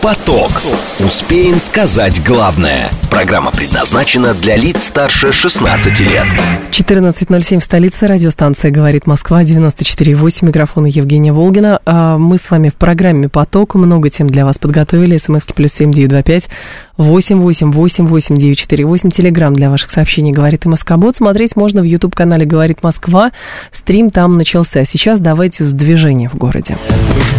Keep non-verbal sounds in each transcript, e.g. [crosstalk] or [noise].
Поток. Успеем сказать главное. Программа предназначена для лиц старше 16 лет. 14.07 в столице. Радиостанция «Говорит Москва», 94.8. Микрофон Евгения Волгина. А мы с вами в программе «Поток». Много тем для вас подготовили. СМСки плюс семь девять два пять восемь восемь восемь восемь девять четыре восемь. Телеграмм для ваших сообщений «Говорит и Москобот». Смотреть можно в YouTube-канале «Говорит Москва». Стрим там начался. Сейчас давайте с движения в городе.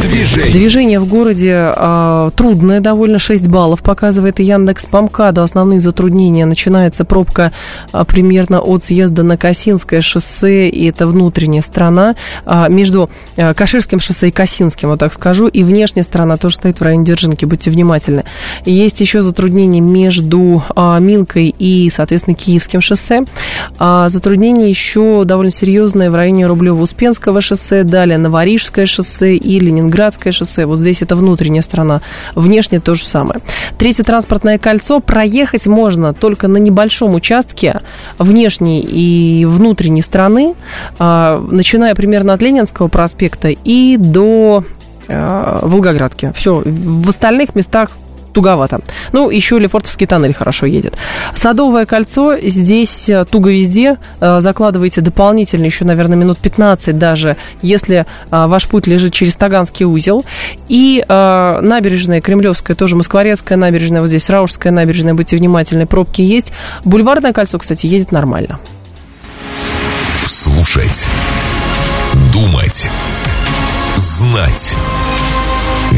Движение. Движение в городе э, трудное довольно, 6 баллов показывает Яндекс по МКАДу. Основные затруднения. Начинается пробка э, примерно от съезда на Косинское шоссе, и это внутренняя сторона, э, между э, Каширским шоссе и Косинским, вот так скажу, и внешняя сторона тоже стоит в районе Держинки, будьте внимательны. Есть еще затруднения между Минкой и, соответственно, Киевским шоссе. А затруднения еще довольно серьезные в районе Рублево-Успенского шоссе, далее Новорижское шоссе и Ленинградское шоссе. Вот здесь это внутренняя сторона, внешне то же самое. Третье транспортное кольцо. Проехать можно только на небольшом участке внешней и внутренней стороны, а, начиная примерно от Ленинского проспекта и до э, Волгоградки. Все, в остальных местах туговато. Ну, еще Лефортовский тоннель хорошо едет. Садовое кольцо, здесь э, туго везде. Э, Закладываете дополнительно еще, наверное, минут 15 даже, если э, ваш путь лежит через Таганский узел. И набережная Кремлевская, тоже Москворецкая набережная, вот здесь Раушская набережная, будьте внимательны, пробки есть. Бульварное кольцо, кстати, едет нормально. Слушать. Думать. Знать.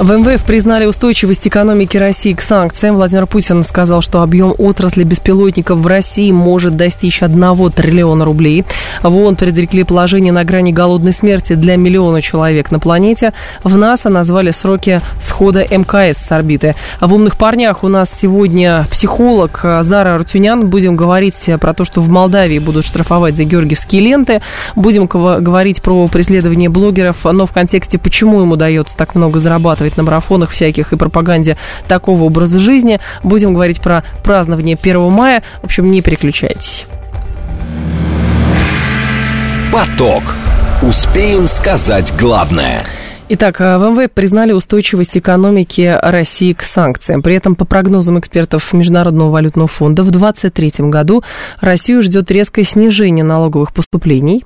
В МВФ признали устойчивость экономики России к санкциям. Владимир Путин сказал, что объем отрасли беспилотников в России может достичь 1 триллиона рублей. В ООН предрекли положение на грани голодной смерти для миллиона человек на планете. В НАСА назвали сроки схода МКС с орбиты. В «Умных парнях» у нас сегодня психолог Зара Артюнян. Будем говорить про то, что в Молдавии будут штрафовать за георгиевские ленты. Будем говорить про преследование блогеров, но в контексте, почему им удается так много зарабатывать на марафонах всяких и пропаганде такого образа жизни. Будем говорить про празднование 1 мая. В общем, не переключайтесь. Поток. Успеем сказать главное. Итак, в МВФ признали устойчивость экономики России к санкциям. При этом, по прогнозам экспертов Международного валютного фонда, в 2023 году Россию ждет резкое снижение налоговых поступлений.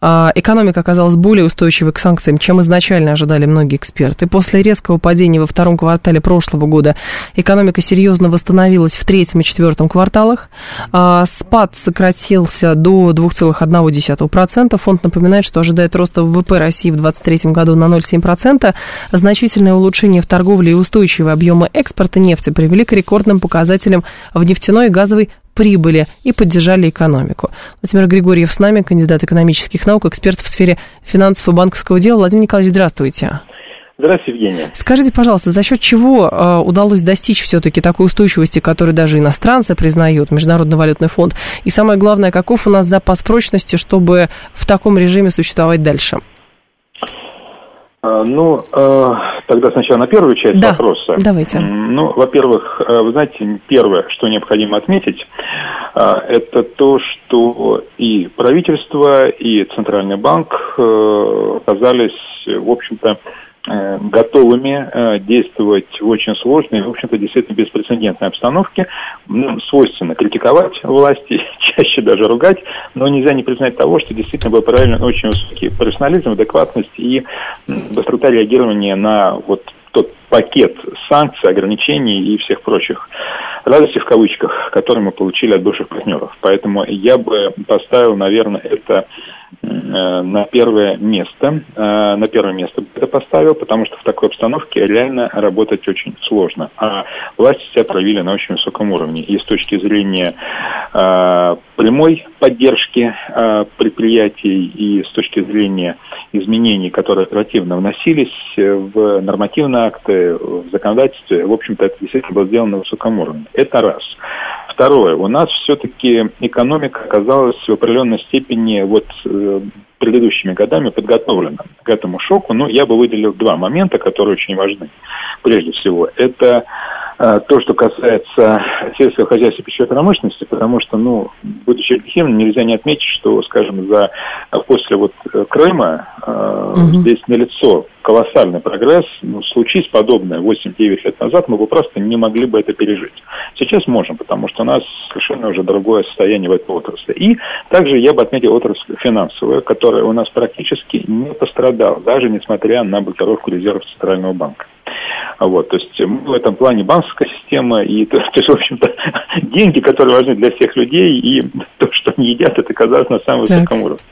А, Экономика оказалась более устойчивой к санкциям, чем изначально ожидали многие эксперты. После резкого падения во втором квартале прошлого года экономика серьезно восстановилась в третьем и четвертом кварталах. А, Спад сократился до 2,1%. Фонд напоминает, что ожидает роста ВВП России в 2023 году на 0,7%. 7%. Значительное улучшение в торговле и устойчивые объемы экспорта нефти привели к рекордным показателям в нефтяной и газовой прибыли и поддержали экономику. Владимир Григорьев с нами, кандидат экономических наук, эксперт в сфере финансов и банковского дела. Владимир Николаевич, здравствуйте. Здравствуйте, Евгения. Скажите, пожалуйста, за счет чего э, удалось достичь все-таки такой устойчивости, которую даже иностранцы признают, Международный валютный фонд? И самое главное, каков у нас запас прочности, чтобы в таком режиме существовать дальше? А, Ну, э, тогда сначала на первую часть Да, вопроса. давайте. Ну, во-первых, э, вы знаете, первое, что необходимо отметить, э, это то, что и правительство, и Центральный банк э, оказались, в общем-то, готовыми э, действовать в очень сложной, в общем-то, действительно беспрецедентной обстановке. Нам свойственно критиковать власти, [laughs] чаще даже ругать, но нельзя не признать того, что действительно был проявлен очень высокий профессионализм, адекватность и быстрота реагирования на вот тот пакет санкций, ограничений и всех прочих радостей в кавычках, которые мы получили от бывших партнеров. Поэтому я бы поставил, наверное, это э, на первое место. Э, На первое место это поставил, потому что в такой обстановке реально работать очень сложно. А власти себя проявили на очень высоком уровне. И с точки зрения э, прямой поддержки э, предприятий, и с точки зрения изменений, которые оперативно вносились э, в нормативные акты, в законодательстве, в общем-то, это действительно было сделано на высоком уровне. Это раз. Второе, у нас все-таки экономика оказалась в определенной степени вот э, предыдущими годами подготовлена к этому шоку. Но я бы выделил два момента, которые очень важны. Прежде всего, это то, что касается сельского хозяйства и пищевой промышленности, потому что, ну, будучи объективным, нельзя не отметить, что, скажем, за после вот Крыма э, угу. здесь налицо колоссальный прогресс. Ну, случись подобное 8-9 лет назад, мы бы просто не могли бы это пережить. Сейчас можем, потому что у нас совершенно уже другое состояние в этой отрасли. И также я бы отметил отрасль финансовую, которая у нас практически не пострадала, даже несмотря на блокировку резервов Центрального банка. Вот, то есть мы в этом плане банковская система и то, то есть, в общем-то, [laughs] деньги, которые важны для всех людей, и то, что они едят, это казалось на самом высоком уровне.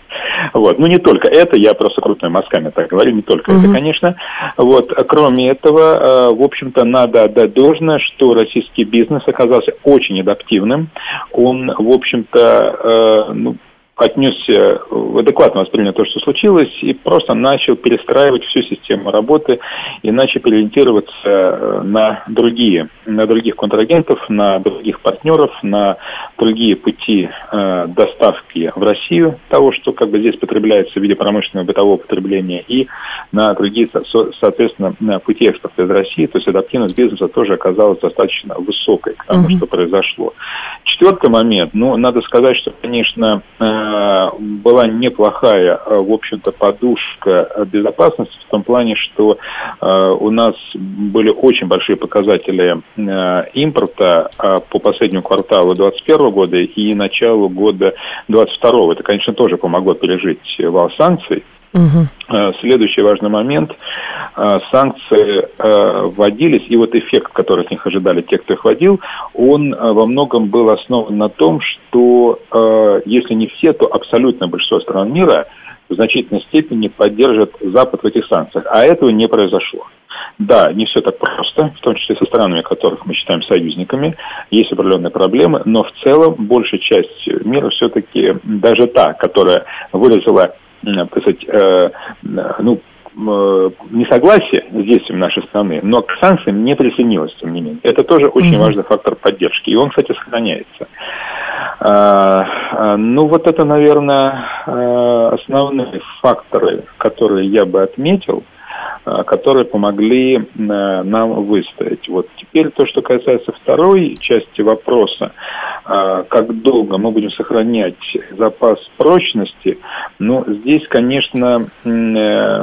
Вот. Ну, не только это, я просто крупными мазками так говорю, не только угу. это, конечно. Вот. Кроме этого, э, в общем-то, надо отдать должное, что российский бизнес оказался очень адаптивным. Он, в общем-то, э, ну, отнесся, адекватно воспринял то, что случилось, и просто начал перестраивать всю систему работы и начал ориентироваться э, на другие, на других контрагентов, на других партнеров, на другие пути э, доставки в Россию того, что как бы здесь потребляется в виде промышленного бытового потребления, и на другие, соответственно, на пути экспорта из России. То есть адаптивность бизнеса тоже оказалась достаточно высокой к тому, uh-huh. что произошло. Четвертый момент, ну, надо сказать, что, конечно, э, была неплохая, э, в общем-то, подушка безопасности в том плане, что э, у нас были очень большие показатели импорта по последнему кварталу 2021 года и началу года 2022. Это, конечно, тоже помогло пережить вал санкций. Угу. Следующий важный момент. Э, санкции э, вводились, и вот эффект, который от них ожидали те, кто их вводил, он во многом был основан на том, что если не все, то абсолютно большинство стран мира в значительной степени поддержат Запад в этих санкциях. А этого не произошло. Да, не все так просто, в том числе со странами, которых мы считаем союзниками. Есть определенные проблемы, но в целом большая часть мира все-таки, даже та, которая выразила так сказать, э, ну, э, несогласие с действием нашей страны, но к санкциям не присоединилась, тем не менее. Это тоже очень mm-hmm. важный фактор поддержки, и он, кстати, сохраняется. А, ну, вот это, наверное, э, основные факторы, которые я бы отметил, э, которые помогли нам выстоять. Вот теперь то, что касается второй части вопроса, а, как долго мы будем сохранять запас прочности, ну, здесь, конечно, э,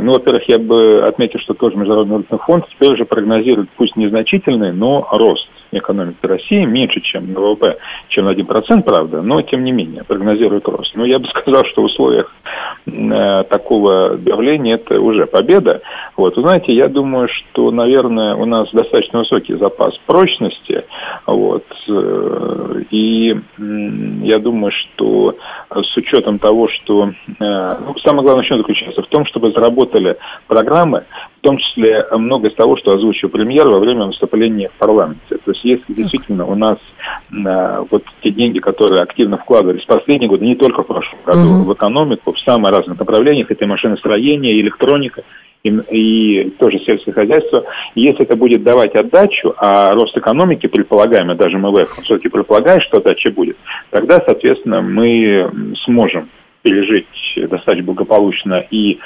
ну, во-первых, я бы отметил, что тоже Международный фонд теперь уже прогнозирует, пусть незначительный, но рост экономики России меньше, чем ВВП, чем на 1%, правда, но тем не менее прогнозирует рост. Но я бы [laughs] сказал, что в условиях э, такого давления это уже победа. Вот, знаете, я думаю, что, наверное, у нас достаточно высокий запас прочности, вот, э, и я думаю, что с учетом того, что э, ну, самое главное, что заключается в том, чтобы заработали программы, в том числе много из того, что озвучил премьер во время выступления в парламенте. То есть если действительно у нас э, вот те деньги, которые активно вкладывались в последние годы, не только в прошлом году, uh-huh. в экономику, в самые разных направлениях, это и машиностроение, и электроника, и, и тоже сельское хозяйство, если это будет давать отдачу, а рост экономики, предполагаемый, даже МВФ, все-таки предполагает, что отдача будет, тогда, соответственно, мы сможем пережить достаточно благополучно и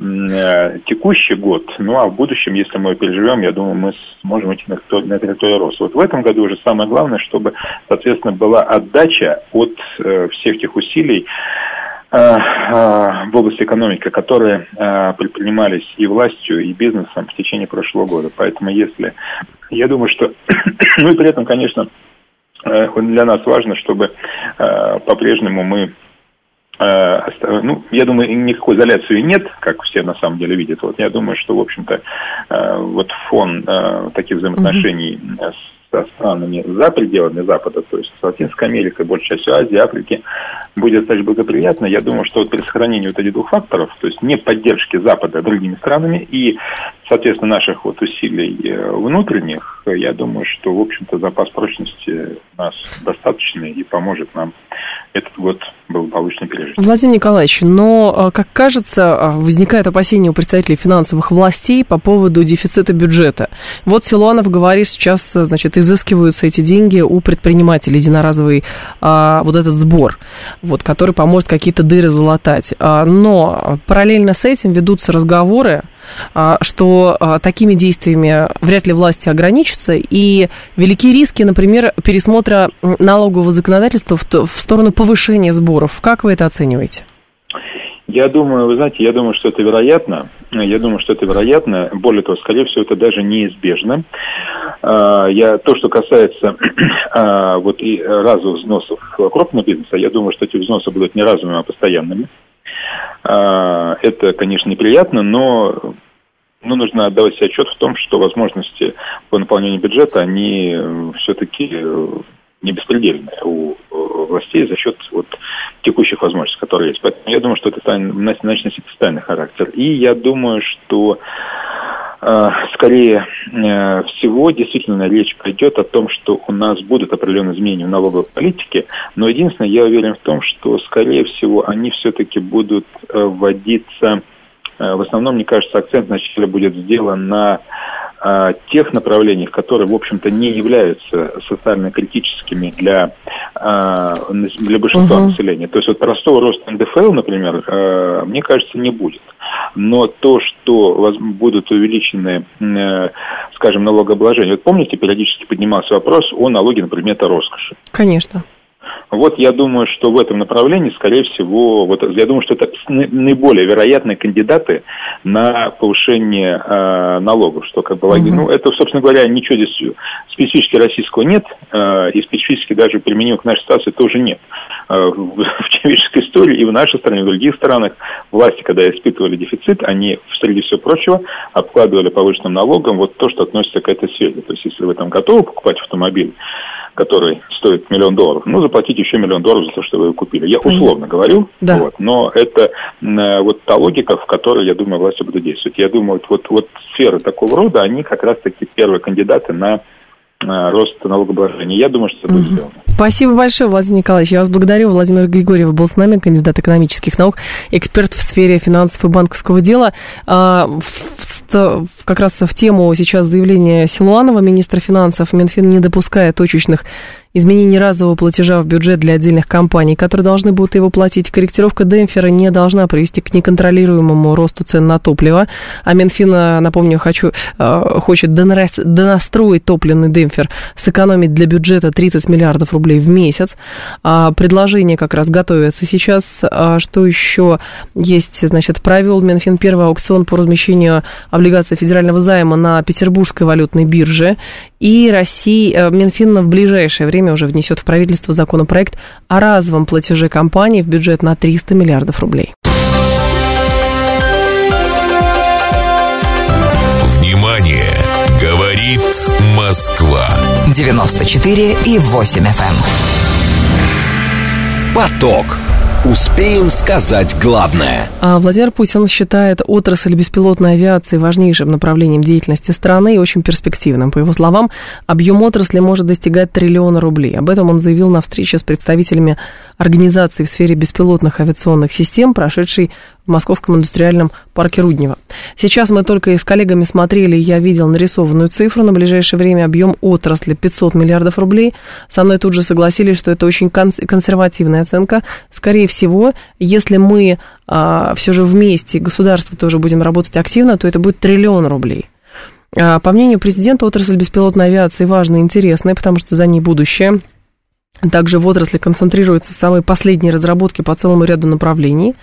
э, текущий год, ну а в будущем, если мы переживем, я думаю, мы сможем идти на, на территорию роста. Вот в этом году уже самое главное, чтобы, соответственно, была отдача от э, всех тех усилий, э, э, в области экономики, которые э, предпринимались и властью, и бизнесом в течение прошлого года. Поэтому если... Я думаю, что... [clears throat] ну и при этом, конечно, для нас важно, чтобы по-прежнему мы ну, я думаю, никакой изоляции нет, как все на самом деле видят. Вот я думаю, что, в общем-то, э, вот фон э, таких взаимоотношений mm со странами за пределами Запада, то есть с Латинской Америкой, большей частью Азии, Африки, будет достаточно благоприятно. Я думаю, что вот при сохранении вот этих двух факторов, то есть не поддержки Запада другими странами и, соответственно, наших вот усилий э, внутренних, я думаю, что, в общем-то, запас прочности у нас достаточный и поможет нам этот год благополучно пережить. Владимир Николаевич, но, э, как кажется, э, возникает опасение у представителей финансовых властей по поводу дефицита бюджета. Вот Силуанов говорит, сейчас, значит, изыскиваются эти деньги у предпринимателей, единоразовый вот этот сбор, вот, который поможет какие-то дыры залатать. Но параллельно с этим ведутся разговоры что а, такими действиями вряд ли власти ограничатся, и велики риски, например, пересмотра налогового законодательства в сторону повышения сборов. Как вы это оцениваете? Я думаю, вы знаете, я думаю, что это вероятно. Я думаю, что это вероятно. Более того, скорее всего, это даже неизбежно. А, я, то, что касается [clears throat] вот и разовых взносов крупного бизнеса, я думаю, что эти взносы будут не разовыми, а постоянными. А, это, конечно, неприятно, но ну, нужно отдавать себе отчет в том, что возможности по наполнению бюджета, они э, все-таки э, не беспредельные у властей за счет вот текущих возможностей, которые есть. Поэтому я думаю, что это начнет носить социальный характер. И я думаю, что э, скорее всего, действительно речь пойдет о том, что у нас будут определенные изменения в налоговой политике, но единственное, я уверен в том, что, скорее всего, они все-таки будут вводиться Э, в основном, мне кажется, акцент вначале будет сделан на э, тех направлениях, которые, в общем-то, не являются социально критическими для, э, для большинства uh-huh. населения. То есть вот простого роста НДФЛ, например, мне кажется, не будет. Но то, что будут увеличены, скажем, налогообложения. Вот помните, периодически поднимался вопрос о налоге на предметы роскоши. Конечно. Вот я думаю, что в этом направлении, скорее всего, вот я думаю, что это наиболее вероятные кандидаты на повышение э, налогов, что как бы, угу. ну, это, собственно говоря, ничего здесь специфически российского нет, э, и специфически даже применимо к нашей ситуации тоже нет. Э, в, [laughs] в человеческой истории и в нашей стране, и в других странах власти, когда испытывали дефицит, они, среди всего прочего, обкладывали повышенным налогом вот то, что относится к этой сфере. То есть, если вы там готовы покупать автомобиль, который стоит миллион долларов, ну, заплатить еще миллион долларов за то, что вы его купили. Я условно говорю, да. вот, но это э, вот та логика, в которой, я думаю, власти будут действовать. Я думаю, вот, вот, вот сферы такого рода, они как раз-таки первые кандидаты на Э, рост налогообложения. Я думаю, что это будет сделано. Спасибо большое, Владимир Николаевич. Я вас благодарю. Владимир Григорьев был с нами, кандидат экономических наук, эксперт в сфере финансов и банковского дела. А, как раз в тему сейчас заявления Силуанова, министра финансов, Минфин не допускает точечных изменение разового платежа в бюджет для отдельных компаний, которые должны будут его платить. Корректировка демпфера не должна привести к неконтролируемому росту цен на топливо. А Минфин, напомню, хочу, э, хочет донастроить топливный демпфер, сэкономить для бюджета 30 миллиардов рублей в месяц. А предложение как раз готовится сейчас. А что еще есть? Значит, провел Минфин первый аукцион по размещению облигаций федерального займа на Петербургской валютной бирже. И Россия, э, Минфин в ближайшее время уже внесет в правительство законопроект о разовом платеже компании в бюджет на 300 миллиардов рублей. Внимание! Говорит Москва. 94 и 8 FM. Эм. Поток. Успеем сказать главное. А Владимир Путин считает отрасль беспилотной авиации важнейшим направлением деятельности страны и очень перспективным. По его словам, объем отрасли может достигать триллиона рублей. Об этом он заявил на встрече с представителями организаций в сфере беспилотных авиационных систем, прошедшей в Московском индустриальном парке Руднева. Сейчас мы только и с коллегами смотрели, я видел нарисованную цифру. На ближайшее время объем отрасли 500 миллиардов рублей. Со мной тут же согласились, что это очень консервативная оценка. Скорее всего, если мы а, все же вместе, государство тоже будем работать активно, то это будет триллион рублей. А, по мнению президента, отрасль беспилотной авиации важная и интересная, потому что за ней будущее. Также в отрасли концентрируются самые последние разработки по целому ряду направлений.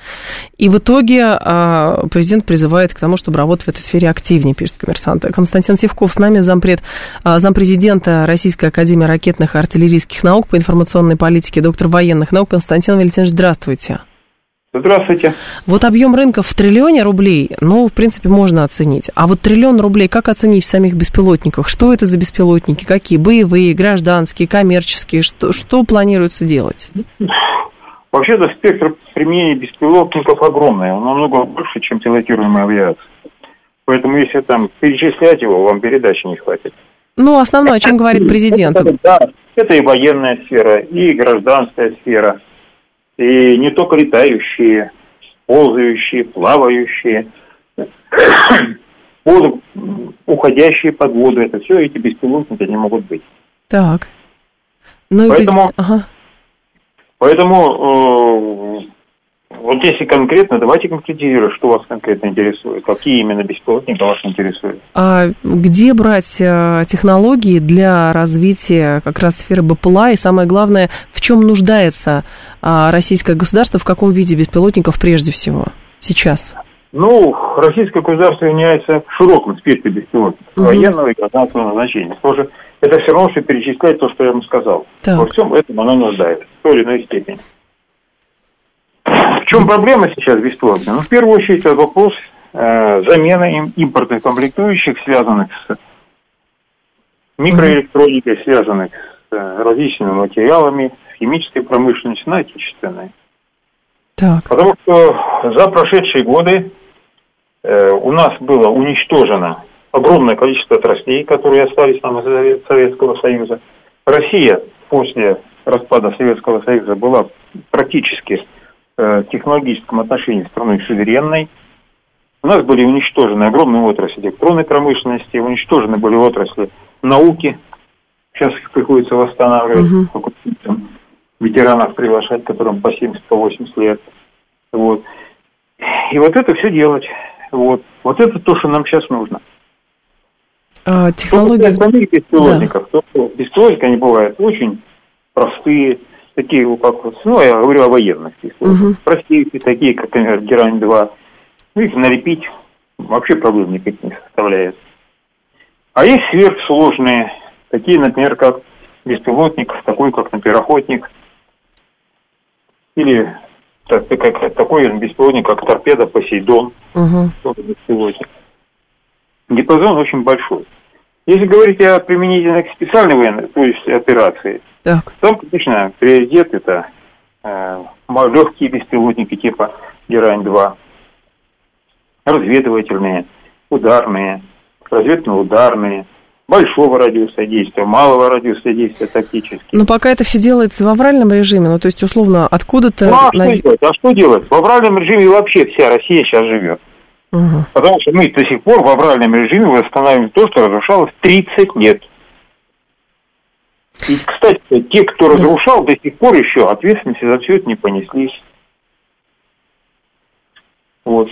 И в итоге а, президент призывает к тому, чтобы работать в этой сфере активнее, пишет коммерсант. Константин Севков с нами, зампред, а, зампрезидента Российской Академии ракетных и артиллерийских наук по информационной политике, доктор военных наук. Константин Валентинович, здравствуйте. Здравствуйте. Вот объем рынка в триллионе рублей, ну, в принципе, можно оценить. А вот триллион рублей, как оценить в самих беспилотниках? Что это за беспилотники? Какие? Боевые, гражданские, коммерческие? Что, что планируется делать? Вообще-то спектр применения беспилотников огромный. Он намного больше, чем пилотируемая авиация. Поэтому если там перечислять его, вам передачи не хватит. Ну, основное, о чем говорит президент. Да, это и военная сфера, и гражданская сфера, и не только летающие, ползающие, плавающие, уходящие под воду. Это все эти беспилотники не могут быть. Так. Ну, поэтому, ага. поэтому э, вот если конкретно, давайте конкретизировать, что вас конкретно интересует, какие именно беспилотники вас интересуют. А где брать э, технологии для развития как раз сферы БПЛА и самое главное, в чем нуждается а, российское государство, в каком виде беспилотников прежде всего сейчас? Ну, российское государство является в широком спектре беспилотников, угу. военного и гражданского назначения. Что это все равно, что перечислять то, что я вам сказал. Так. Во всем этом оно нуждается, в той или иной степени. В чем проблема сейчас беспилотных? Ну, в первую очередь, это вопрос э, замены им импортных комплектующих, связанных с микроэлектроникой, связанных с э, различными материалами, химической промышленностью, на отечественной. Так. Потому что за прошедшие годы э, у нас было уничтожено огромное количество отраслей, которые остались нам из Советского Союза. Россия после распада Советского Союза была практически Э, технологическом отношении страной суверенной. У нас были уничтожены огромные отрасли электронной промышленности, уничтожены были отрасли науки. Сейчас их приходится восстанавливать, угу. ветеранов приглашать, которым по 70, по 80 лет. Вот. И вот это все делать. Вот. Вот это то, что нам сейчас нужно. А, технология... Что беспилотников, да. то беспилотники, они бывают очень простые, такие, как, ну, я говорю о военных угу. простейшие, такие, как, например, Герань-2, ну, их налепить вообще проблем никаких не составляет. А есть сверхсложные, такие, например, как беспилотник, такой, как, например, охотник, или так, как, такой беспилотник, как торпеда Посейдон, угу. беспилотник. Диапазон очень большой. Если говорить о применительно к специальной военной, то есть операции, так. Там, конечно, приоритет это э, легкие беспилотники типа Герань-2, разведывательные, ударные, разведно-ударные, большого радиуса действия, малого радиуса действия тактически. Но пока это все делается в авральном режиме, ну то есть условно откуда-то... Ну а на... что делать? А что делать? В авральном режиме вообще вся Россия сейчас живет. Угу. Потому что мы до сих пор в авральном режиме восстанавливаем то, что разрушалось 30 лет. И, кстати, те, кто разрушал, до сих пор еще ответственности за все это не понеслись. Вот.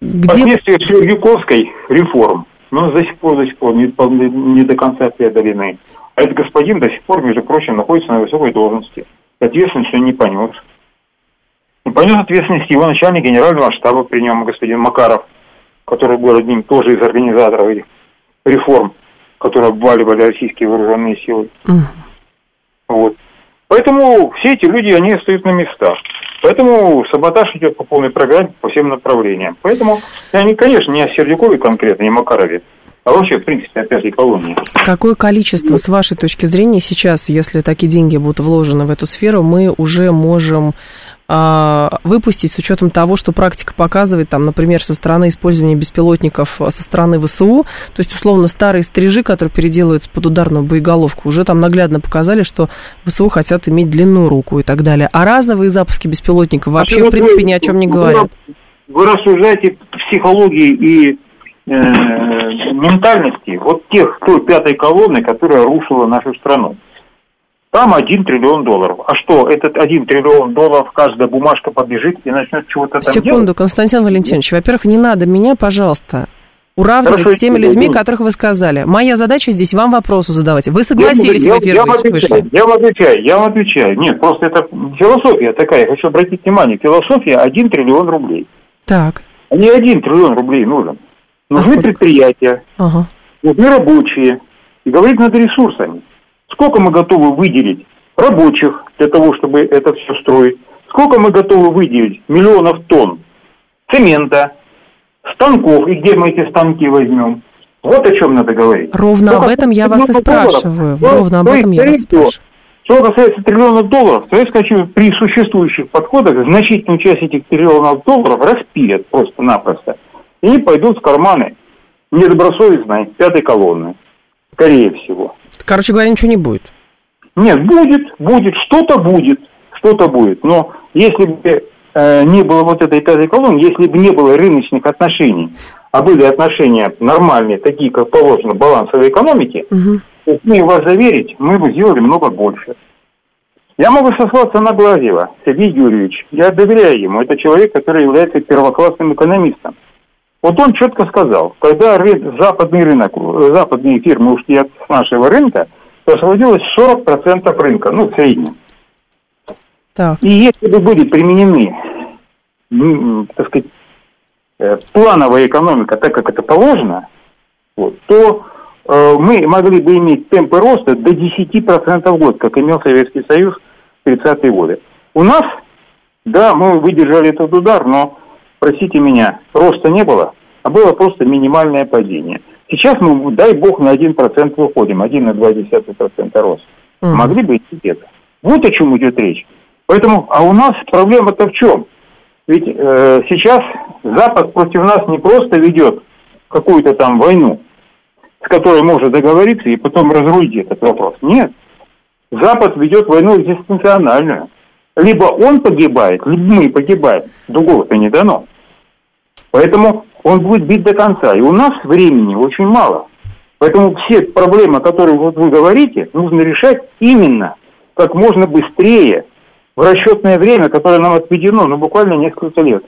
Где... Последствия Сердюковской реформ, но до сих пор, до сих пор не, не до конца преодолены. А этот господин до сих пор, между прочим, находится на высокой должности. Ответственность он не понес. Не понес ответственность его начальник генерального штаба при нем, господин Макаров, который был одним тоже из организаторов этих реформ которые обваливали российские вооруженные силы. Mm. Вот. Поэтому все эти люди, они остаются на местах. Поэтому саботаж идет по полной программе по всем направлениям. Поэтому они, конечно, не о Сердюкове конкретно, не Макарове, а вообще, в принципе, о пятой колонии. Какое количество, с вашей точки зрения, сейчас, если такие деньги будут вложены в эту сферу, мы уже можем выпустить с учетом того, что практика показывает, там, например, со стороны использования беспилотников со стороны ВСУ, то есть, условно, старые стрижи, которые переделываются под ударную боеголовку, уже там наглядно показали, что ВСУ хотят иметь длинную руку и так далее. А разовые запуски беспилотников вообще, а в принципе, ни о чем не говорят. Вы рассуждаете психологии и э, ментальности вот тех той пятой колонны, которая рушила нашу страну. Там один триллион долларов. А что, этот один триллион долларов, каждая бумажка побежит и начнет чего-то там Секунду, делать? Константин Валентинович, во-первых, не надо меня, пожалуйста, уравнивать Хорошо, с теми людьми, которых вы сказали. Моя задача здесь вам вопросы задавать. Вы согласились я, в эфир, я, я, отвечаю, вышли? Я вам отвечаю, я вам отвечаю. Нет, просто это философия такая, я хочу обратить внимание. Философия один триллион рублей. Так. А не один триллион рублей нужен. Нужны а предприятия, ага. нужны рабочие. И говорить надо ресурсами. Сколько мы готовы выделить рабочих для того, чтобы это все строить? Сколько мы готовы выделить миллионов тонн цемента, станков, и где мы эти станки возьмем? Вот о чем надо говорить. Ровно об этом я вас и спрашиваю. Долларов, Ровно об этом я вас спрашиваю. Что касается триллионов долларов, то я скажу, при существующих подходах значительную часть этих триллионов долларов распилят просто-напросто. И пойдут в карманы недобросовестной пятой колонны. Скорее всего. Короче говоря, ничего не будет. Нет, будет, будет, что-то будет, что-то будет. Но если бы э, не было вот этой пятой колонны, если бы не было рыночных отношений, а были отношения нормальные, такие, как положено, балансовой экономики, угу. смею вас заверить, мы бы сделали много больше. Я могу сослаться на Глазева, Сергей Юрьевич. Я доверяю ему. Это человек, который является первоклассным экономистом. Вот он четко сказал, когда западный рынок, западные фирмы ушли от нашего рынка, освободилось 40% рынка, ну, в среднем. Так. И если бы были применены, так сказать, э, плановая экономика, так как это положено, вот, то э, мы могли бы иметь темпы роста до 10% в год, как имел Советский Союз в 30-е годы. У нас, да, мы выдержали этот удар, но, простите меня, роста не было, а было просто минимальное падение. Сейчас мы, дай бог, на 1% выходим, 1,2% роста. Угу. Могли бы идти это. Вот о чем идет речь. Поэтому, а у нас проблема-то в чем? Ведь э, сейчас Запад против нас не просто ведет какую-то там войну, с которой может договориться и потом разрулить этот вопрос. Нет. Запад ведет войну экзистенциональную. Либо он погибает, либо мы погибаем. Другого-то не дано. Поэтому он будет бить до конца. И у нас времени очень мало. Поэтому все проблемы, которые вот вы говорите, нужно решать именно как можно быстрее, в расчетное время, которое нам отведено, ну, буквально несколько лет.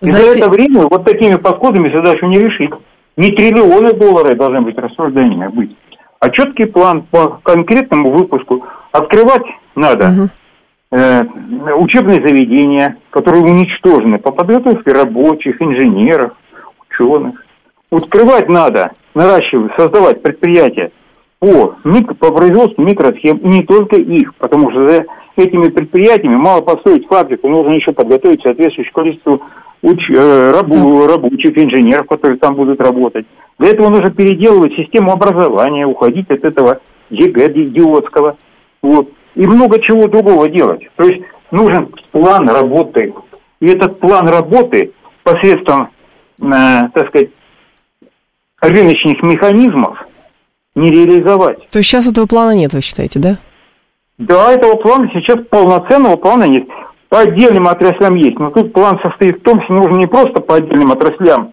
И Знаете... за это время вот такими подходами задачу не решить. Не триллионы долларов должны быть рассуждениями быть, а четкий план по конкретному выпуску. Открывать надо угу. Э, учебные заведения, которые уничтожены по подготовке рабочих, инженеров, ученых. Открывать надо, наращивать, создавать предприятия по, по производству микросхем, и не только их, потому что за этими предприятиями мало построить фабрику, нужно еще подготовить соответствующее количество уч, э, рабу, рабочих, инженеров, которые там будут работать. Для этого нужно переделывать систему образования, уходить от этого ЕГЭ идиотского. Вот. И много чего другого делать. То есть нужен план работы. И этот план работы посредством, э, так сказать, рыночных механизмов не реализовать. То есть сейчас этого плана нет, вы считаете, да? Да, этого плана сейчас полноценного плана нет. По отдельным отраслям есть, но тут план состоит в том, что нужно не просто по отдельным отраслям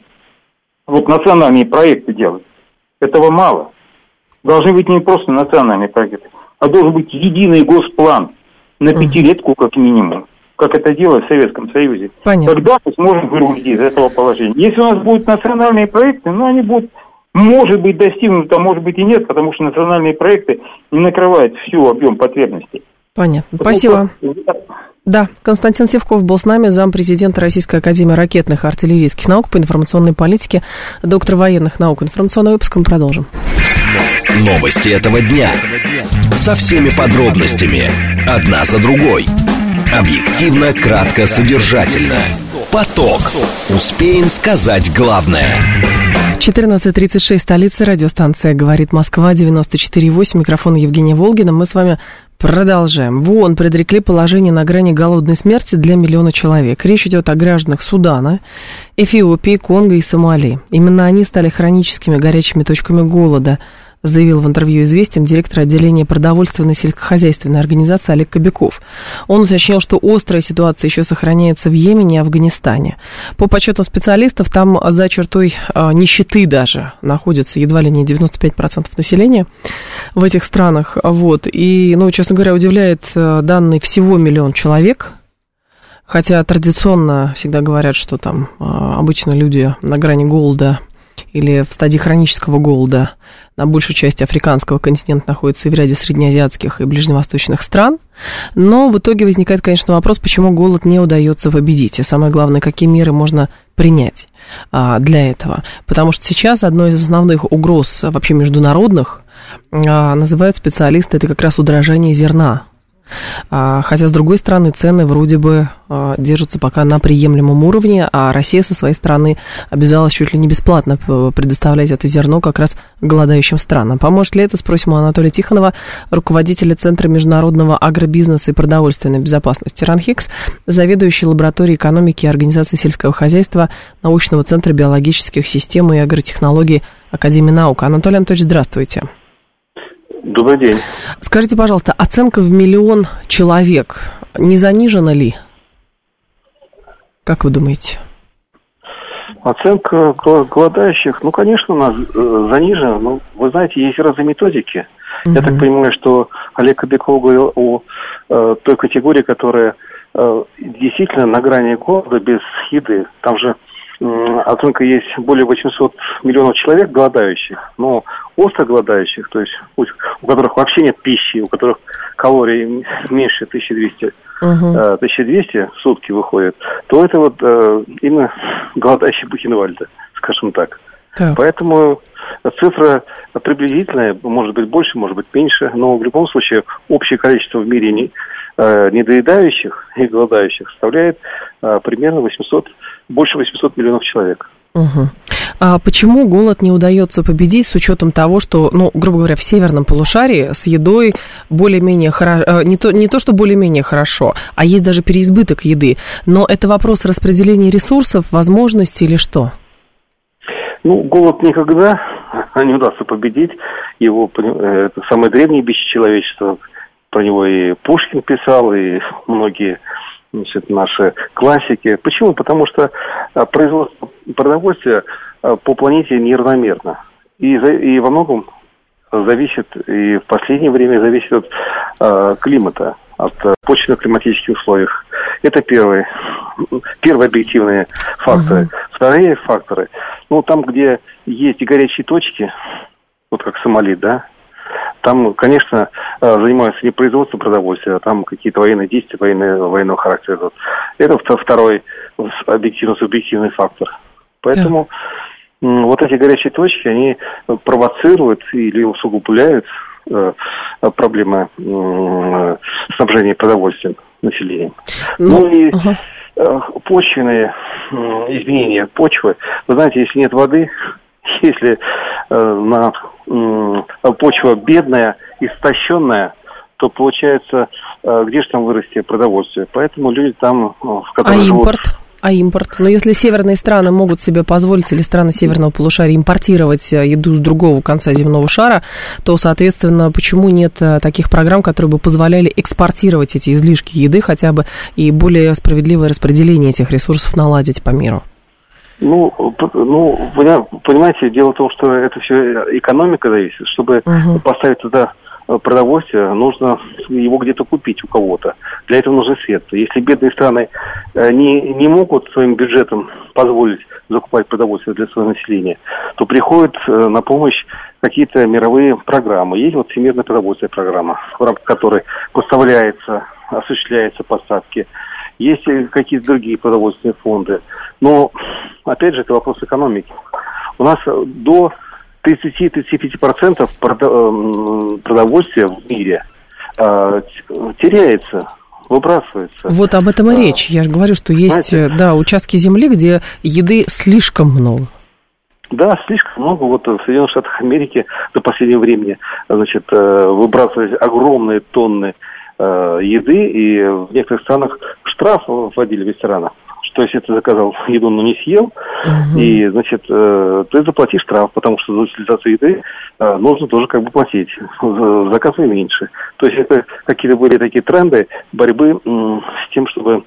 вот национальные проекты делать. Этого мало. Должны быть не просто национальные проекты, а должен быть единый госплан на пятилетку как минимум как это делалось в Советском Союзе. Понятно. Тогда мы сможем вырулить из этого положения. Если у нас будут национальные проекты, ну, они будут может быть достигнуто, а может быть и нет, потому что национальные проекты не накрывают всю объем потребностей. Понятно. Потому Спасибо. Что... Да, Константин Севков был с нами, зампрезидента Российской Академии ракетных и артиллерийских наук по информационной политике, доктор военных наук. Информационный выпуск мы продолжим. Новости этого дня. Со всеми подробностями. Одна за другой. Объективно, кратко, содержательно. Поток. Успеем сказать главное. 14.36, столица, радиостанция «Говорит Москва», 94.8, микрофон Евгения Волгина. Мы с вами продолжаем. В ООН предрекли положение на грани голодной смерти для миллиона человек. Речь идет о гражданах Судана, Эфиопии, Конго и Сомали. Именно они стали хроническими горячими точками голода – заявил в интервью «Известиям» директор отделения продовольственной сельскохозяйственной организации Олег Кобяков. Он уточнил, что острая ситуация еще сохраняется в Йемене и Афганистане. По подсчетам специалистов, там за чертой а, нищеты даже находится едва ли не 95% населения в этих странах. Вот. И, ну, честно говоря, удивляет а, данный всего миллион человек, Хотя традиционно всегда говорят, что там а, обычно люди на грани голода или в стадии хронического голода на большей части африканского континента находится и в ряде среднеазиатских и ближневосточных стран. Но в итоге возникает, конечно, вопрос, почему голод не удается победить. И самое главное, какие меры можно принять а, для этого. Потому что сейчас одной из основных угроз вообще международных а, называют специалисты, это как раз удорожание зерна хотя, с другой стороны, цены вроде бы а, держатся пока на приемлемом уровне, а Россия со своей стороны обязалась чуть ли не бесплатно предоставлять это зерно как раз голодающим странам. Поможет ли это, спросим у Анатолия Тихонова, руководителя Центра международного агробизнеса и продовольственной безопасности РАНХИКС, заведующий лабораторией экономики и организации сельского хозяйства научного центра биологических систем и агротехнологий Академии наук. Анатолий Анатольевич, здравствуйте. Добрый день. Скажите, пожалуйста, оценка в миллион человек не занижена ли? Как вы думаете? Оценка голодающих, ну, конечно, у нас э, занижена. Но, вы знаете, есть разные методики. Угу. Я так понимаю, что Олег Кобяков говорил о э, той категории, которая э, действительно на грани голода без еды. Там же оценка есть более 800 миллионов человек голодающих, но остро голодающих, то есть у, которых вообще нет пищи, у которых калорий меньше 1200, uh-huh. 1200 в сутки выходит, то это вот э, именно голодающий Бухенвальда, скажем так. Так. Поэтому цифра приблизительная, может быть больше, может быть меньше, но в любом случае общее количество в мире не, э, недоедающих и голодающих составляет э, примерно 800 больше 800 миллионов человек. Угу. А почему голод не удается победить с учетом того, что, ну, грубо говоря, в северном полушарии с едой более-менее хорошо, э, не то, не то, что более-менее хорошо, а есть даже переизбыток еды. Но это вопрос распределения ресурсов, возможностей или что? Ну, голод никогда не удастся победить. Его, э, это самое древнее бище человечества. Про него и Пушкин писал, и многие значит, наши классики. Почему? Потому что а, производство продовольствия а, по планете неравномерно. И, и во многом зависит, и в последнее время зависит от э, климата, от э, почвенно-климатических условий. Это первые, первые объективные факторы. Uh-huh. Вторые факторы, ну, там, где есть горячие точки, вот как Сомали, да, там, конечно, э, занимаются не производством продовольствия, а там какие-то военные действия военные, военного характера. Это второй объективно-субъективный фактор. Поэтому да. вот эти горячие точки, они провоцируют или усугубляют э, проблемы снабжения продовольствием населения. Ну, ну и ага. почвенные изменения почвы. Вы знаете, если нет воды, [laughs] если на почва бедная, истощенная, то получается, э, где же там вырасти продовольствие. Поэтому люди там, э, в которых а живут... импорт? А импорт? Но если северные страны могут себе позволить, или страны северного полушария, импортировать э, еду с другого конца земного шара, то, соответственно, почему нет таких программ, которые бы позволяли экспортировать эти излишки еды хотя бы и более справедливое распределение этих ресурсов наладить по миру? Ну, ну, понимаете, дело в том, что это все экономика зависит. Чтобы uh поставить туда э, продовольствие, нужно его где-то купить у кого-то. Для этого нужны средства. Если бедные страны э, не, не могут своим бюджетом позволить закупать продовольствие для своего населения, то приходят э, на помощь какие-то мировые программы. Есть вот Всемирная продовольственная программа, в рамках которой поставляется, осуществляются поставки есть какие-то другие продовольственные фонды. Но, опять же, это вопрос экономики. У нас до 30-35% э, продовольствия в мире э, теряется выбрасывается. Вот об этом и а, речь. Я же говорю, что есть знаете, да, участки земли, где еды слишком много. Да, слишком много. Вот в Соединенных Штатах Америки за последнее время значит, э, выбрасывались огромные тонны Э, еды, и в некоторых странах штраф вводили в ресторанах. Что если ты заказал еду, но не съел, угу. и, значит, э, ты заплатишь штраф, потому что за утилизацию еды э, нужно тоже как бы платить. Заказывай меньше. То есть это какие-то были такие тренды борьбы с тем, чтобы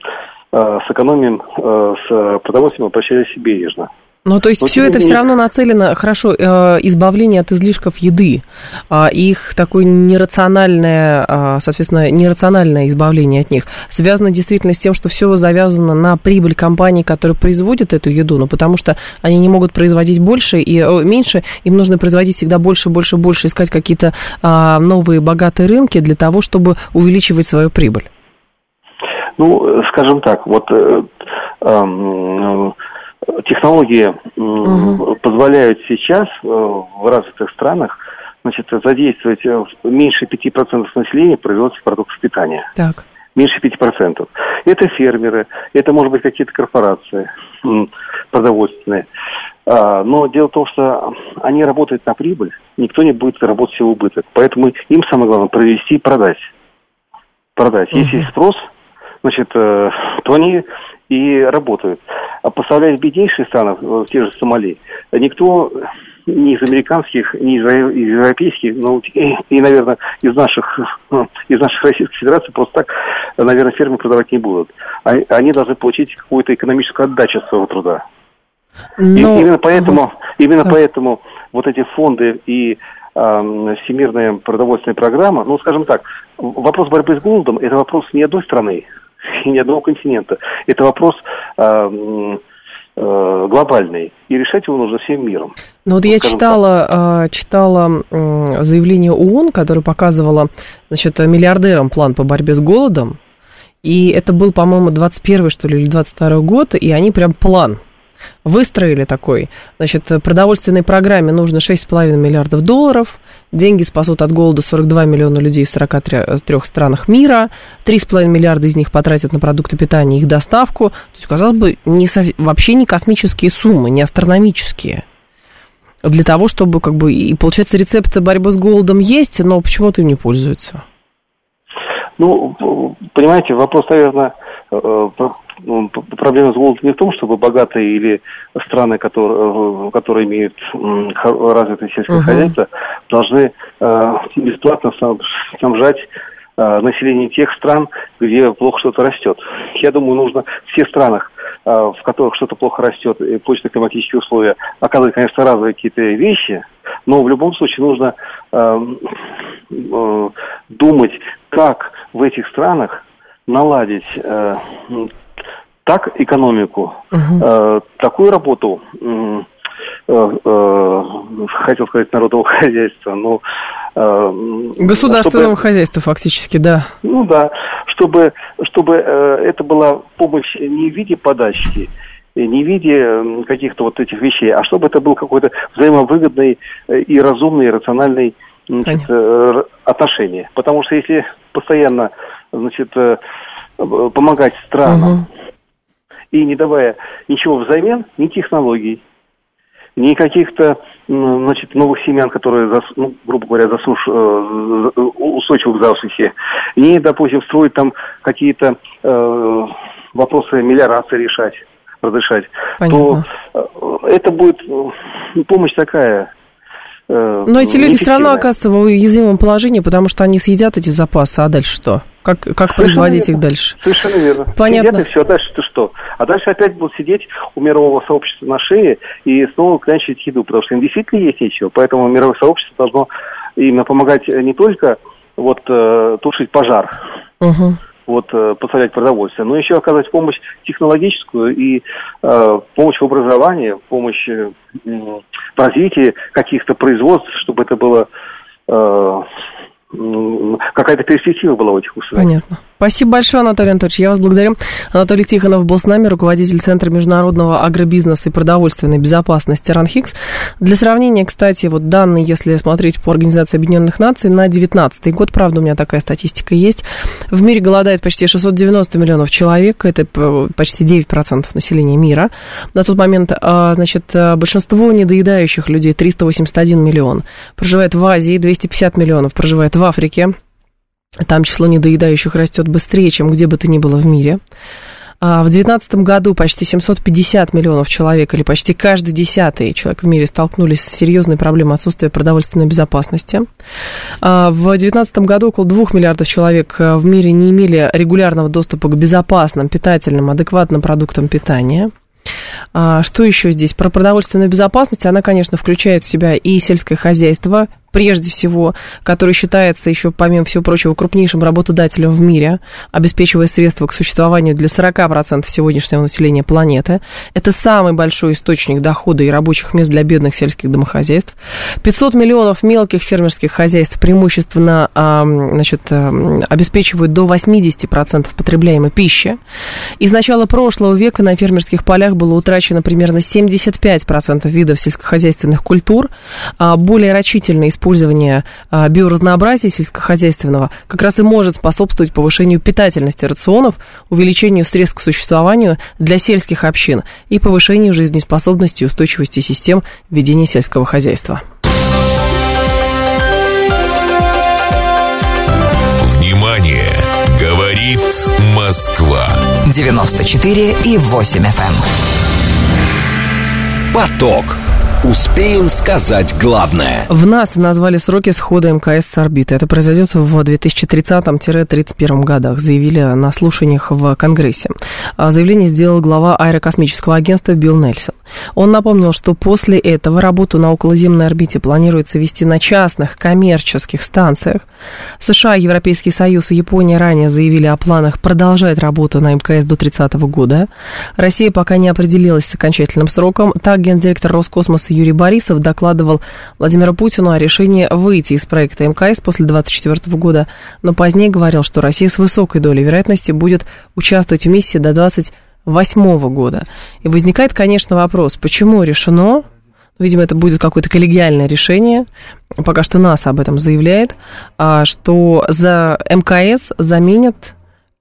с экономией, с продовольствием обращались бережно. Ну, то есть Но все это все равно нацелено, хорошо, э, избавление от излишков еды, э, их такое нерациональное, э, соответственно, нерациональное избавление от них связано действительно с тем, что все завязано на прибыль компаний, которые производят эту еду, ну, потому что они не могут производить больше и э, меньше, им нужно производить всегда больше, больше, больше, искать какие-то э, новые богатые рынки для того, чтобы увеличивать свою прибыль. Ну, скажем так, вот... Э, э, технологии угу. позволяют сейчас э, в развитых странах значит, задействовать э, меньше 5% населения в производстве продуктов питания. Так. Меньше 5%. Это фермеры, это, может быть, какие-то корпорации продовольственные. А, но дело в том, что они работают на прибыль, никто не будет работать в убыток. Поэтому им самое главное провести и продать. Продать. Угу. Если есть спрос, значит, э, то они и работают. А поставляя в беднейшие страны, в те же Сомали, никто ни из американских, ни из европейских, ну, и, и, наверное, из наших, ну, из наших Российской Федерации просто так, наверное, фермы продавать не будут. А, они должны получить какую-то экономическую отдачу от своего труда. Но... И именно поэтому, угу. именно поэтому вот эти фонды и э, всемирная продовольственная программа, ну, скажем так, вопрос борьбы с голодом – это вопрос не одной страны, и [laughs] ни одного континента. Это вопрос э, э, глобальный, и решать его нужно всем миром. Ну вот я читала, так. читала заявление ООН, которое показывало, значит, миллиардерам план по борьбе с голодом, и это был, по-моему, 21 что ли, или 22 год, и они прям план выстроили такой. Значит, продовольственной программе нужно 6,5 миллиардов долларов, деньги спасут от голода 42 миллиона людей в 43 странах мира, 3,5 миллиарда из них потратят на продукты питания и их доставку. То есть, казалось бы, не, вообще не космические суммы, не астрономические. Для того, чтобы, как бы, и получается, рецепты борьбы с голодом есть, но почему-то им не пользуются. Ну, понимаете, вопрос, наверное, э, ну, проблема с голодом не в том, чтобы богатые или страны, которые, э, которые имеют развитое сельское uh-huh. хозяйство, должны э, бесплатно снабжать э, население тех стран, где плохо что-то растет. Я думаю, нужно в всех странах, в которых что-то плохо растет, и почвенно-климатические условия, оказывать, конечно, разные какие-то вещи, но в любом случае нужно думать, как в этих странах наладить так экономику, угу. э, такую работу, э, э, хотел сказать народного [laughs] хозяйства, но... Э, Государственного чтобы, хозяйства фактически, да. Ну да, чтобы, чтобы э, это была помощь не в виде подачки, не в виде каких-то вот этих вещей, а чтобы это был какой-то взаимовыгодный э, и разумный, и рациональный значит, э, отношение. Потому что если постоянно значит, помогать странам, угу и не давая ничего взамен, ни технологий, ни каких-то значит, новых семян, которые, ну, грубо говоря, засуш... Э, устойчивы к засухе, ни, допустим, строить там какие-то э, вопросы мелиорации решать, разрешать, Понятно. то э, это будет э, помощь такая Но эти люди все равно оказываются в уязвимом положении, потому что они съедят эти запасы, а дальше что? Как, как производить их дальше? Совершенно верно. Понятно. Сидят и все, а дальше-то что? А дальше опять будут сидеть у мирового сообщества на шее и снова клянчить еду, потому что им действительно есть нечего. Поэтому мировое сообщество должно именно помогать не только вот э, тушить пожар, угу вот, э, поставлять продовольствие, но еще оказывать помощь технологическую и э, помощь в образовании, помощь э, в развитии каких-то производств, чтобы это было э, какая-то перспектива была у этих условиях. Понятно. Спасибо большое, Анатолий Анатольевич. Я вас благодарю. Анатолий Тихонов был с нами, руководитель Центра международного агробизнеса и продовольственной безопасности РАНХИКС. Для сравнения, кстати, вот данные, если смотреть по Организации Объединенных Наций, на 2019 год, правда, у меня такая статистика есть, в мире голодает почти 690 миллионов человек, это почти 9% населения мира. На тот момент, а, значит, большинство недоедающих людей, 381 миллион, проживает в Азии, 250 миллионов проживает в Африке, там число недоедающих растет быстрее, чем где бы то ни было в мире. А в 2019 году почти 750 миллионов человек, или почти каждый десятый человек в мире столкнулись с серьезной проблемой отсутствия продовольственной безопасности. А в 2019 году около 2 миллиардов человек э, в мире не имели регулярного доступа к безопасным, питательным, адекватным продуктам питания. А что еще здесь? Про продовольственную безопасность. Она, конечно, включает в себя и сельское хозяйство, прежде всего, который считается еще, помимо всего прочего, крупнейшим работодателем в мире, обеспечивая средства к существованию для 40% сегодняшнего населения планеты. Это самый большой источник дохода и рабочих мест для бедных сельских домохозяйств. 500 миллионов мелких фермерских хозяйств преимущественно значит, обеспечивают до 80% потребляемой пищи. И с начала прошлого века на фермерских полях было утрачено примерно 75% видов сельскохозяйственных культур. А более рачительно использование использование а, биоразнообразия сельскохозяйственного как раз и может способствовать повышению питательности рационов, увеличению средств к существованию для сельских общин и повышению жизнеспособности и устойчивости систем ведения сельского хозяйства. Внимание! Говорит Москва. 94 и 8 FM. Эм. Поток. Успеем сказать главное. В НАСА назвали сроки схода МКС с орбиты. Это произойдет в 2030-31 годах, заявили на слушаниях в Конгрессе. А заявление сделал глава аэрокосмического агентства Билл Нельсон. Он напомнил, что после этого работу на околоземной орбите планируется вести на частных коммерческих станциях. США, Европейский Союз и Япония ранее заявили о планах продолжать работу на МКС до 30 года. Россия пока не определилась с окончательным сроком. Так, гендиректор Роскосмоса Юрий Борисов докладывал Владимиру Путину о решении выйти из проекта МКС после 2024 года, но позднее говорил, что Россия с высокой долей вероятности будет участвовать в миссии до 2028 года. И возникает, конечно, вопрос, почему решено Видимо, это будет какое-то коллегиальное решение. Пока что НАСА об этом заявляет, а, что за МКС заменят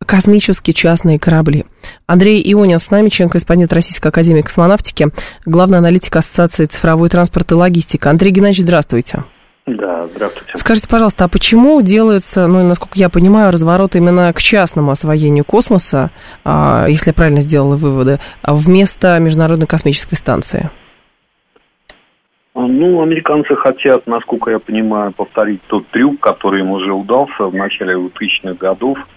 космические частные корабли. Андрей Ионин с нами, член-корреспондент Российской Академии Космонавтики, главный аналитик Ассоциации цифровой транспорт и логистика. Андрей Геннадьевич, здравствуйте. Да, здравствуйте. Скажите, пожалуйста, а почему делается, ну, насколько я понимаю, разворот именно к частному освоению космоса, а, если я правильно сделала выводы, вместо Международной космической станции? Ну, американцы хотят, насколько я понимаю, повторить тот трюк, который им уже удался в начале 2000-х годов –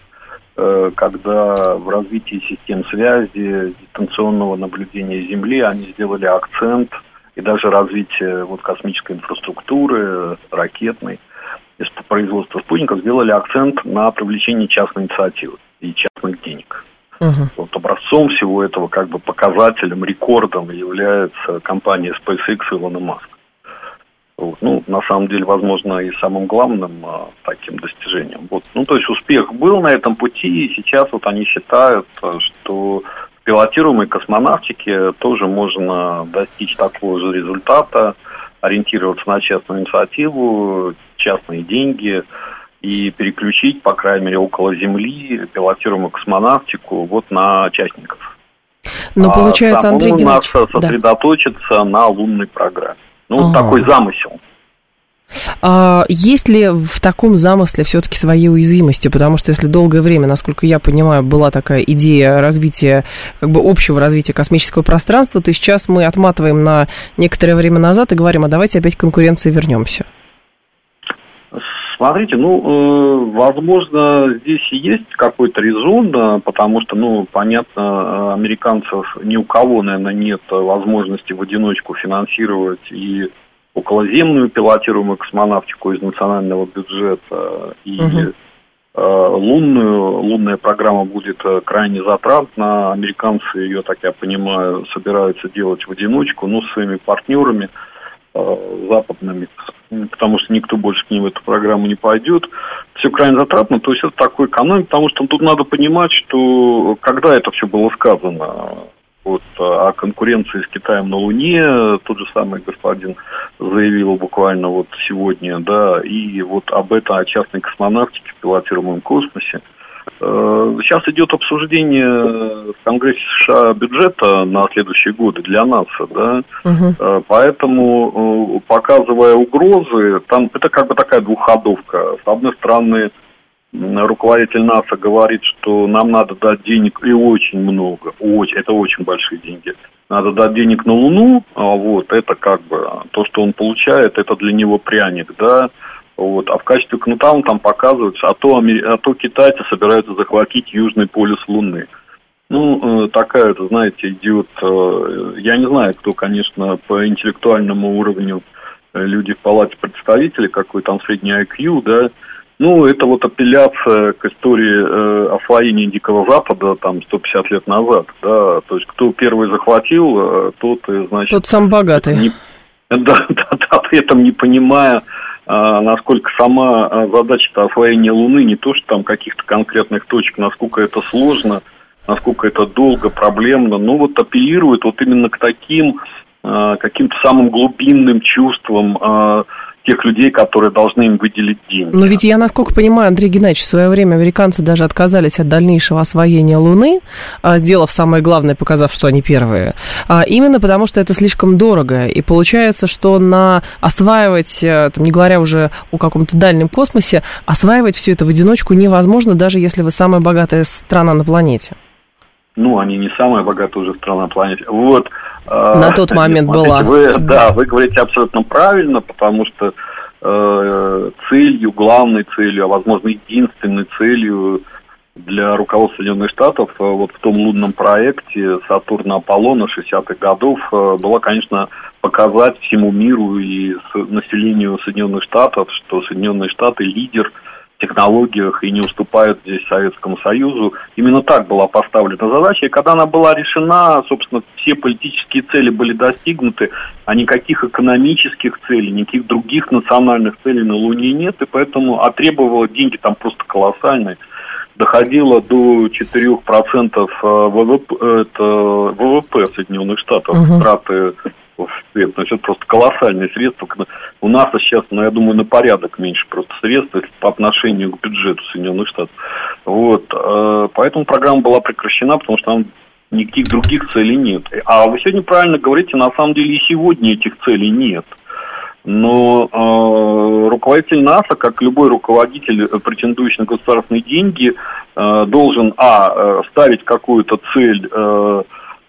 Э, когда в развитии систем связи, дистанционного наблюдения Земли они сделали акцент и даже развитие вот космической инфраструктуры, ракетной, из производства спутников сделали акцент на привлечении частной инициативы и частных денег. Uh-huh. Вот образцом всего этого, как бы показателем, рекордом является компания SpaceX Илона Маска. Вот. Ну, на самом деле, возможно, и самым главным а, таким достижением. Вот. Ну, то есть успех был на этом пути, и сейчас вот они считают, что в пилотируемой космонавтике тоже можно достичь такого же результата, ориентироваться на частную инициативу, частные деньги и переключить, по крайней мере, около Земли пилотируемую космонавтику вот на частников. Но получается, а Андрей Геннадьевич... сосредоточиться да. на лунной программе. Ну, ага. такой замысел. А есть ли в таком замысле все-таки свои уязвимости? Потому что если долгое время, насколько я понимаю, была такая идея развития, как бы общего развития космического пространства, то сейчас мы отматываем на некоторое время назад и говорим, а давайте опять к конкуренции вернемся. Смотрите, ну, э, возможно, здесь и есть какой-то резон, да, потому что, ну, понятно, американцев ни у кого, наверное, нет возможности в одиночку финансировать и околоземную пилотируемую космонавтику из национального бюджета, и угу. лунную, лунная программа будет э, крайне затратна. Американцы ее, так я понимаю, собираются делать в одиночку, ну, с своими партнерами э, западными потому что никто больше к ним в эту программу не пойдет. Все крайне затратно, то есть это такой экономия, потому что тут надо понимать, что когда это все было сказано, вот, о конкуренции с Китаем на Луне, тот же самый господин заявил буквально вот сегодня, да, и вот об этом, о частной космонавтике в пилотируемом космосе – Э, сейчас идет обсуждение в Конгрессе США бюджета на следующие годы для НАСА, да, угу. поэтому, э, показывая угрозы, там это как бы такая двухходовка. С одной стороны, руководитель НАСА говорит, что нам надо дать денег и очень много, очень, это очень большие деньги. Надо дать денег на Луну, а вот, это как бы то, что он получает, это для него пряник, да, вот. А в качестве кнута он там показывается, а то, а то китайцы собираются захватить южный полюс Луны. Ну, э, такая, знаете, идет, э, я не знаю, кто, конечно, по интеллектуальному уровню э, люди в палате представителей, какой там средний IQ, да, ну, это вот апелляция к истории э, освоения Дикого Запада там 150 лет назад, да, то есть кто первый захватил, э, тот, значит... Тот сам богатый. Не, да, [laughs] да, да, при этом не понимая, а, насколько сама а, задача освоения Луны, не то, что там каких-то конкретных точек, насколько это сложно, насколько это долго, проблемно, но вот апеллирует вот именно к таким а, каким-то самым глубинным чувствам тех людей, которые должны им выделить деньги. Но ведь я, насколько понимаю, Андрей Геннадьевич, в свое время американцы даже отказались от дальнейшего освоения Луны, а, сделав самое главное, показав, что они первые, а, именно потому что это слишком дорого. И получается, что на осваивать, э, там, не говоря уже о каком-то дальнем космосе, осваивать все это в одиночку невозможно, даже если вы самая богатая страна на планете. Ну, они не самая богатая уже страна на планете. Вот. На тот момент смотрите, была. Вы, да, вы говорите абсолютно правильно, потому что э, целью, главной целью, а возможно единственной целью для руководства Соединенных Штатов э, вот в том лунном проекте Сатурна Аполлона 60-х годов э, была, конечно, показать всему миру и населению Соединенных Штатов, что Соединенные Штаты лидер – технологиях и не уступают здесь Советскому Союзу. Именно так была поставлена задача, и когда она была решена, собственно, все политические цели были достигнуты, а никаких экономических целей, никаких других национальных целей на Луне нет, и поэтому а требовало деньги там просто колоссальные доходило до 4% ВВП, это ВВП Соединенных Штатов, угу. траты в свет. То есть это просто колоссальные средства. У нас сейчас, ну, я думаю, на порядок меньше просто средств по отношению к бюджету Соединенных Штатов. Вот. Э, поэтому программа была прекращена, потому что там никаких других целей нет. А вы сегодня правильно говорите, на самом деле и сегодня этих целей нет. Но э, руководитель НАСА, как любой руководитель, э, претендующий на государственные деньги, э, должен, а, э, ставить какую-то цель э,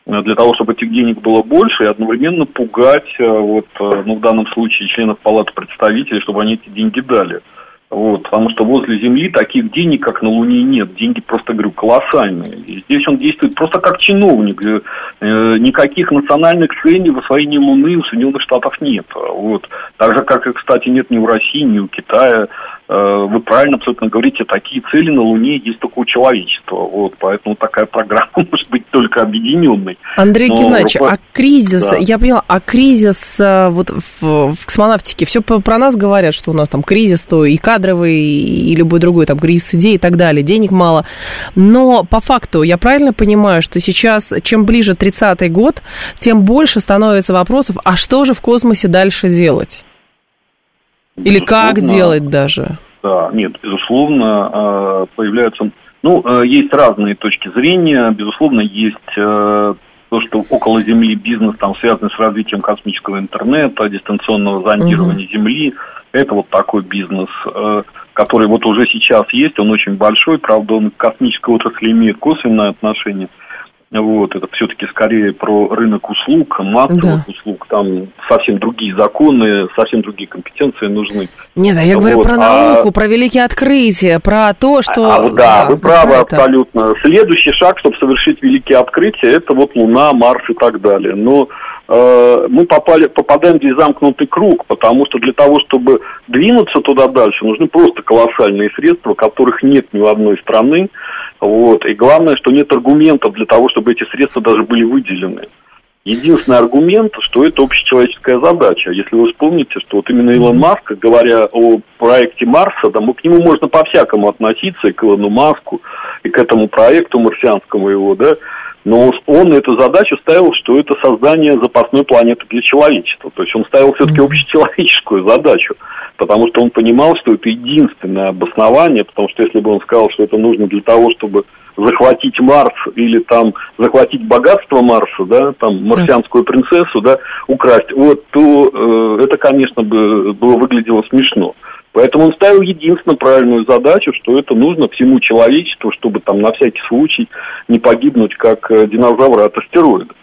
для того, чтобы этих денег было больше, и одновременно пугать, э, вот, э, ну, в данном случае, членов Палаты представителей, чтобы они эти деньги дали. Вот, потому что возле Земли таких денег, как на Луне, нет. Деньги просто, говорю, колоссальные. И здесь он действует просто как чиновник. Э, никаких национальных целей в освоении Луны у Соединенных Штатов нет. Вот. Так же, как и, кстати, нет ни у России, ни у Китая. Э, вы правильно абсолютно говорите, такие цели на Луне есть только у человечества. Вот, поэтому такая программа [laughs] может быть только объединенной. Андрей Но Геннадьевич, руко... а кризис, да. я поняла, а кризис э, вот в, в космонавтике, все про нас говорят, что у нас там кризис, то и кадровый, и любой другой, там кризис идей и так далее, денег мало. Но по факту я правильно понимаю, что сейчас, чем ближе 30-й год, тем больше становится вопросов, а что же в космосе дальше делать? Или как делать даже? Да, нет, безусловно, а, появляются... Ну, а, есть разные точки зрения. Безусловно, есть э, то, что около Земли бизнес там связан с развитием космического интернета, дистанционного зондирования угу. Земли. Это вот такой бизнес, э, который вот уже сейчас есть, он очень большой, правда, он к космической отрасли имеет косвенное отношение. Вот, это все-таки скорее про рынок услуг, массовых да. услуг. Там совсем другие законы, совсем другие компетенции нужны. Нет, а я вот. говорю про а науку, а... про великие открытия, про то, что... А, а, да, вы правы это. абсолютно. Следующий шаг, чтобы совершить великие открытия, это вот Луна, Марс и так далее. Но э, мы попали, попадаем в замкнутый круг, потому что для того, чтобы двинуться туда дальше, нужны просто колоссальные средства, которых нет ни у одной страны. Вот. И главное, что нет аргументов для того, чтобы эти средства даже были выделены. Единственный аргумент, что это общечеловеческая задача. Если вы вспомните, что вот именно Илон Маск, говоря о проекте Марса, да, мы к нему можно по-всякому относиться, и к Илону Маску, и к этому проекту марсианскому его, да, но он эту задачу ставил, что это создание запасной планеты для человечества. То есть он ставил все-таки общечеловеческую задачу, потому что он понимал, что это единственное обоснование, потому что если бы он сказал, что это нужно для того, чтобы захватить Марс или там захватить богатство Марса, да, там марсианскую принцессу, да, украсть, вот, то э, это, конечно, бы было выглядело смешно. Поэтому он ставил единственную правильную задачу, что это нужно всему человечеству, чтобы там на всякий случай не погибнуть, как э, динозавры от астероида.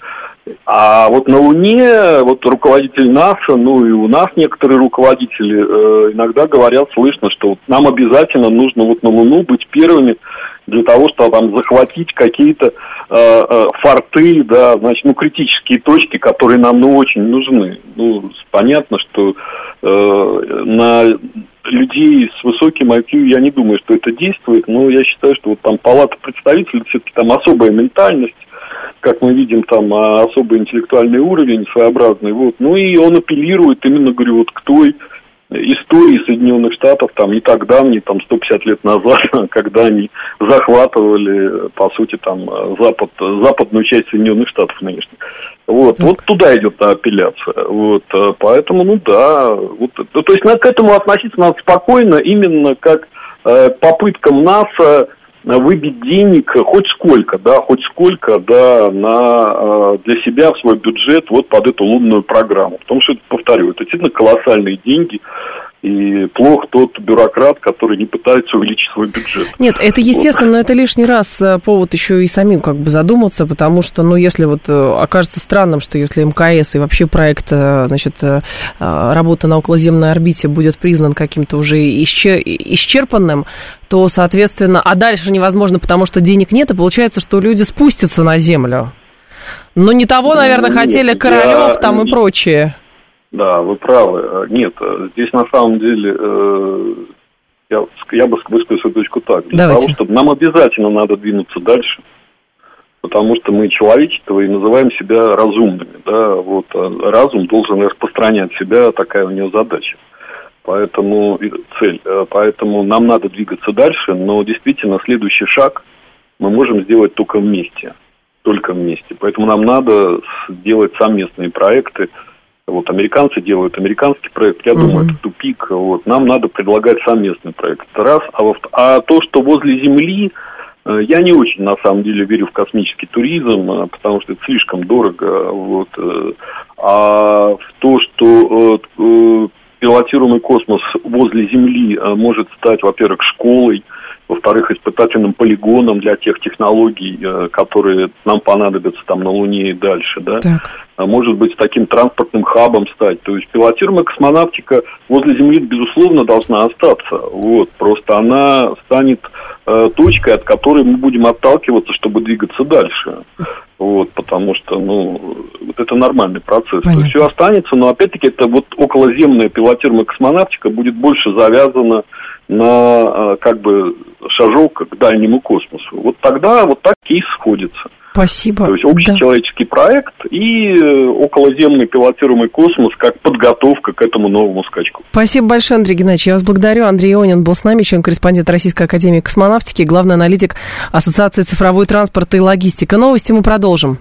А вот на Луне, вот руководитель НАСА, ну и у нас некоторые руководители э, иногда говорят, слышно, что вот нам обязательно нужно вот на Луну быть первыми для того, чтобы там захватить какие-то э, э, форты, да, значит, ну, критические точки, которые нам, ну, очень нужны. Ну, понятно, что э, на людей с высоким IQ я не думаю, что это действует, но я считаю, что вот там палата представителей, все-таки там особая ментальность, как мы видим, там а, особый интеллектуальный уровень своеобразный, вот, ну и он апеллирует именно, говорю, вот к той истории Соединенных Штатов, там, не так давней, там, 150 лет назад, [laughs] когда они захватывали, по сути, там, запад, западную часть Соединенных Штатов нынешних. Вот, вот туда идет апелляция. Вот, поэтому, ну да, вот, то есть надо к этому относиться надо спокойно, именно как э, попыткам НАСА выбить денег хоть сколько, да, хоть сколько, да, на, э, для себя в свой бюджет вот под эту лунную программу. Потому что, повторю, это действительно колоссальные деньги, и плох тот бюрократ, который не пытается увеличить свой бюджет. Нет, это естественно, вот. но это лишний раз э, повод еще и самим как бы задуматься, потому что, ну, если вот э, окажется странным, что если МКС и вообще проект, э, значит, работа на околоземной орбите будет признан каким-то уже исчерпанным, то, соответственно, а дальше невозможно, потому что денег нет, и получается, что люди спустятся на Землю. Но не того, наверное, ну, хотели Королев там и прочее. Да, вы правы. Э, нет, э, здесь на самом деле э, я, я бы высказал свою точку так. Для Давайте. того, чтобы нам обязательно надо двинуться дальше, потому что мы человечество и называем себя разумными. Да? Вот, разум должен распространять себя, такая у него задача. Поэтому цель. Поэтому нам надо двигаться дальше, но действительно следующий шаг мы можем сделать только вместе. Только вместе. Поэтому нам надо сделать совместные проекты, вот американцы делают американский проект, я угу. думаю, это тупик. Вот нам надо предлагать совместный проект. Раз, а, во, а то, что возле Земли, э, я не очень на самом деле верю в космический туризм, э, потому что это слишком дорого. Вот. Э, а в то, что пилотируемый космос возле Земли может стать, во-первых, школой, во-вторых, испытательным полигоном для тех технологий, которые нам понадобятся там на Луне и дальше, да. Так. А может быть, таким транспортным хабом стать. То есть пилотируемая космонавтика возле Земли, безусловно, должна остаться. Вот. Просто она станет э, точкой, от которой мы будем отталкиваться, чтобы двигаться дальше. Вот, потому что, ну, вот это нормальный процесс. Понятно. То есть все останется, но опять-таки это вот околоземная пилотируемая космонавтика будет больше завязана на э, как бы шажок к дальнему космосу. Вот тогда вот так кейс сходится. Спасибо. То есть общечеловеческий да. проект и э, околоземный пилотируемый космос как подготовка к этому новому скачку. Спасибо большое, Андрей Геннадьевич. Я вас благодарю. Андрей Ионин был с нами, член-корреспондент Российской Академии Космонавтики, главный аналитик Ассоциации цифровой транспорта и логистика. Новости мы продолжим.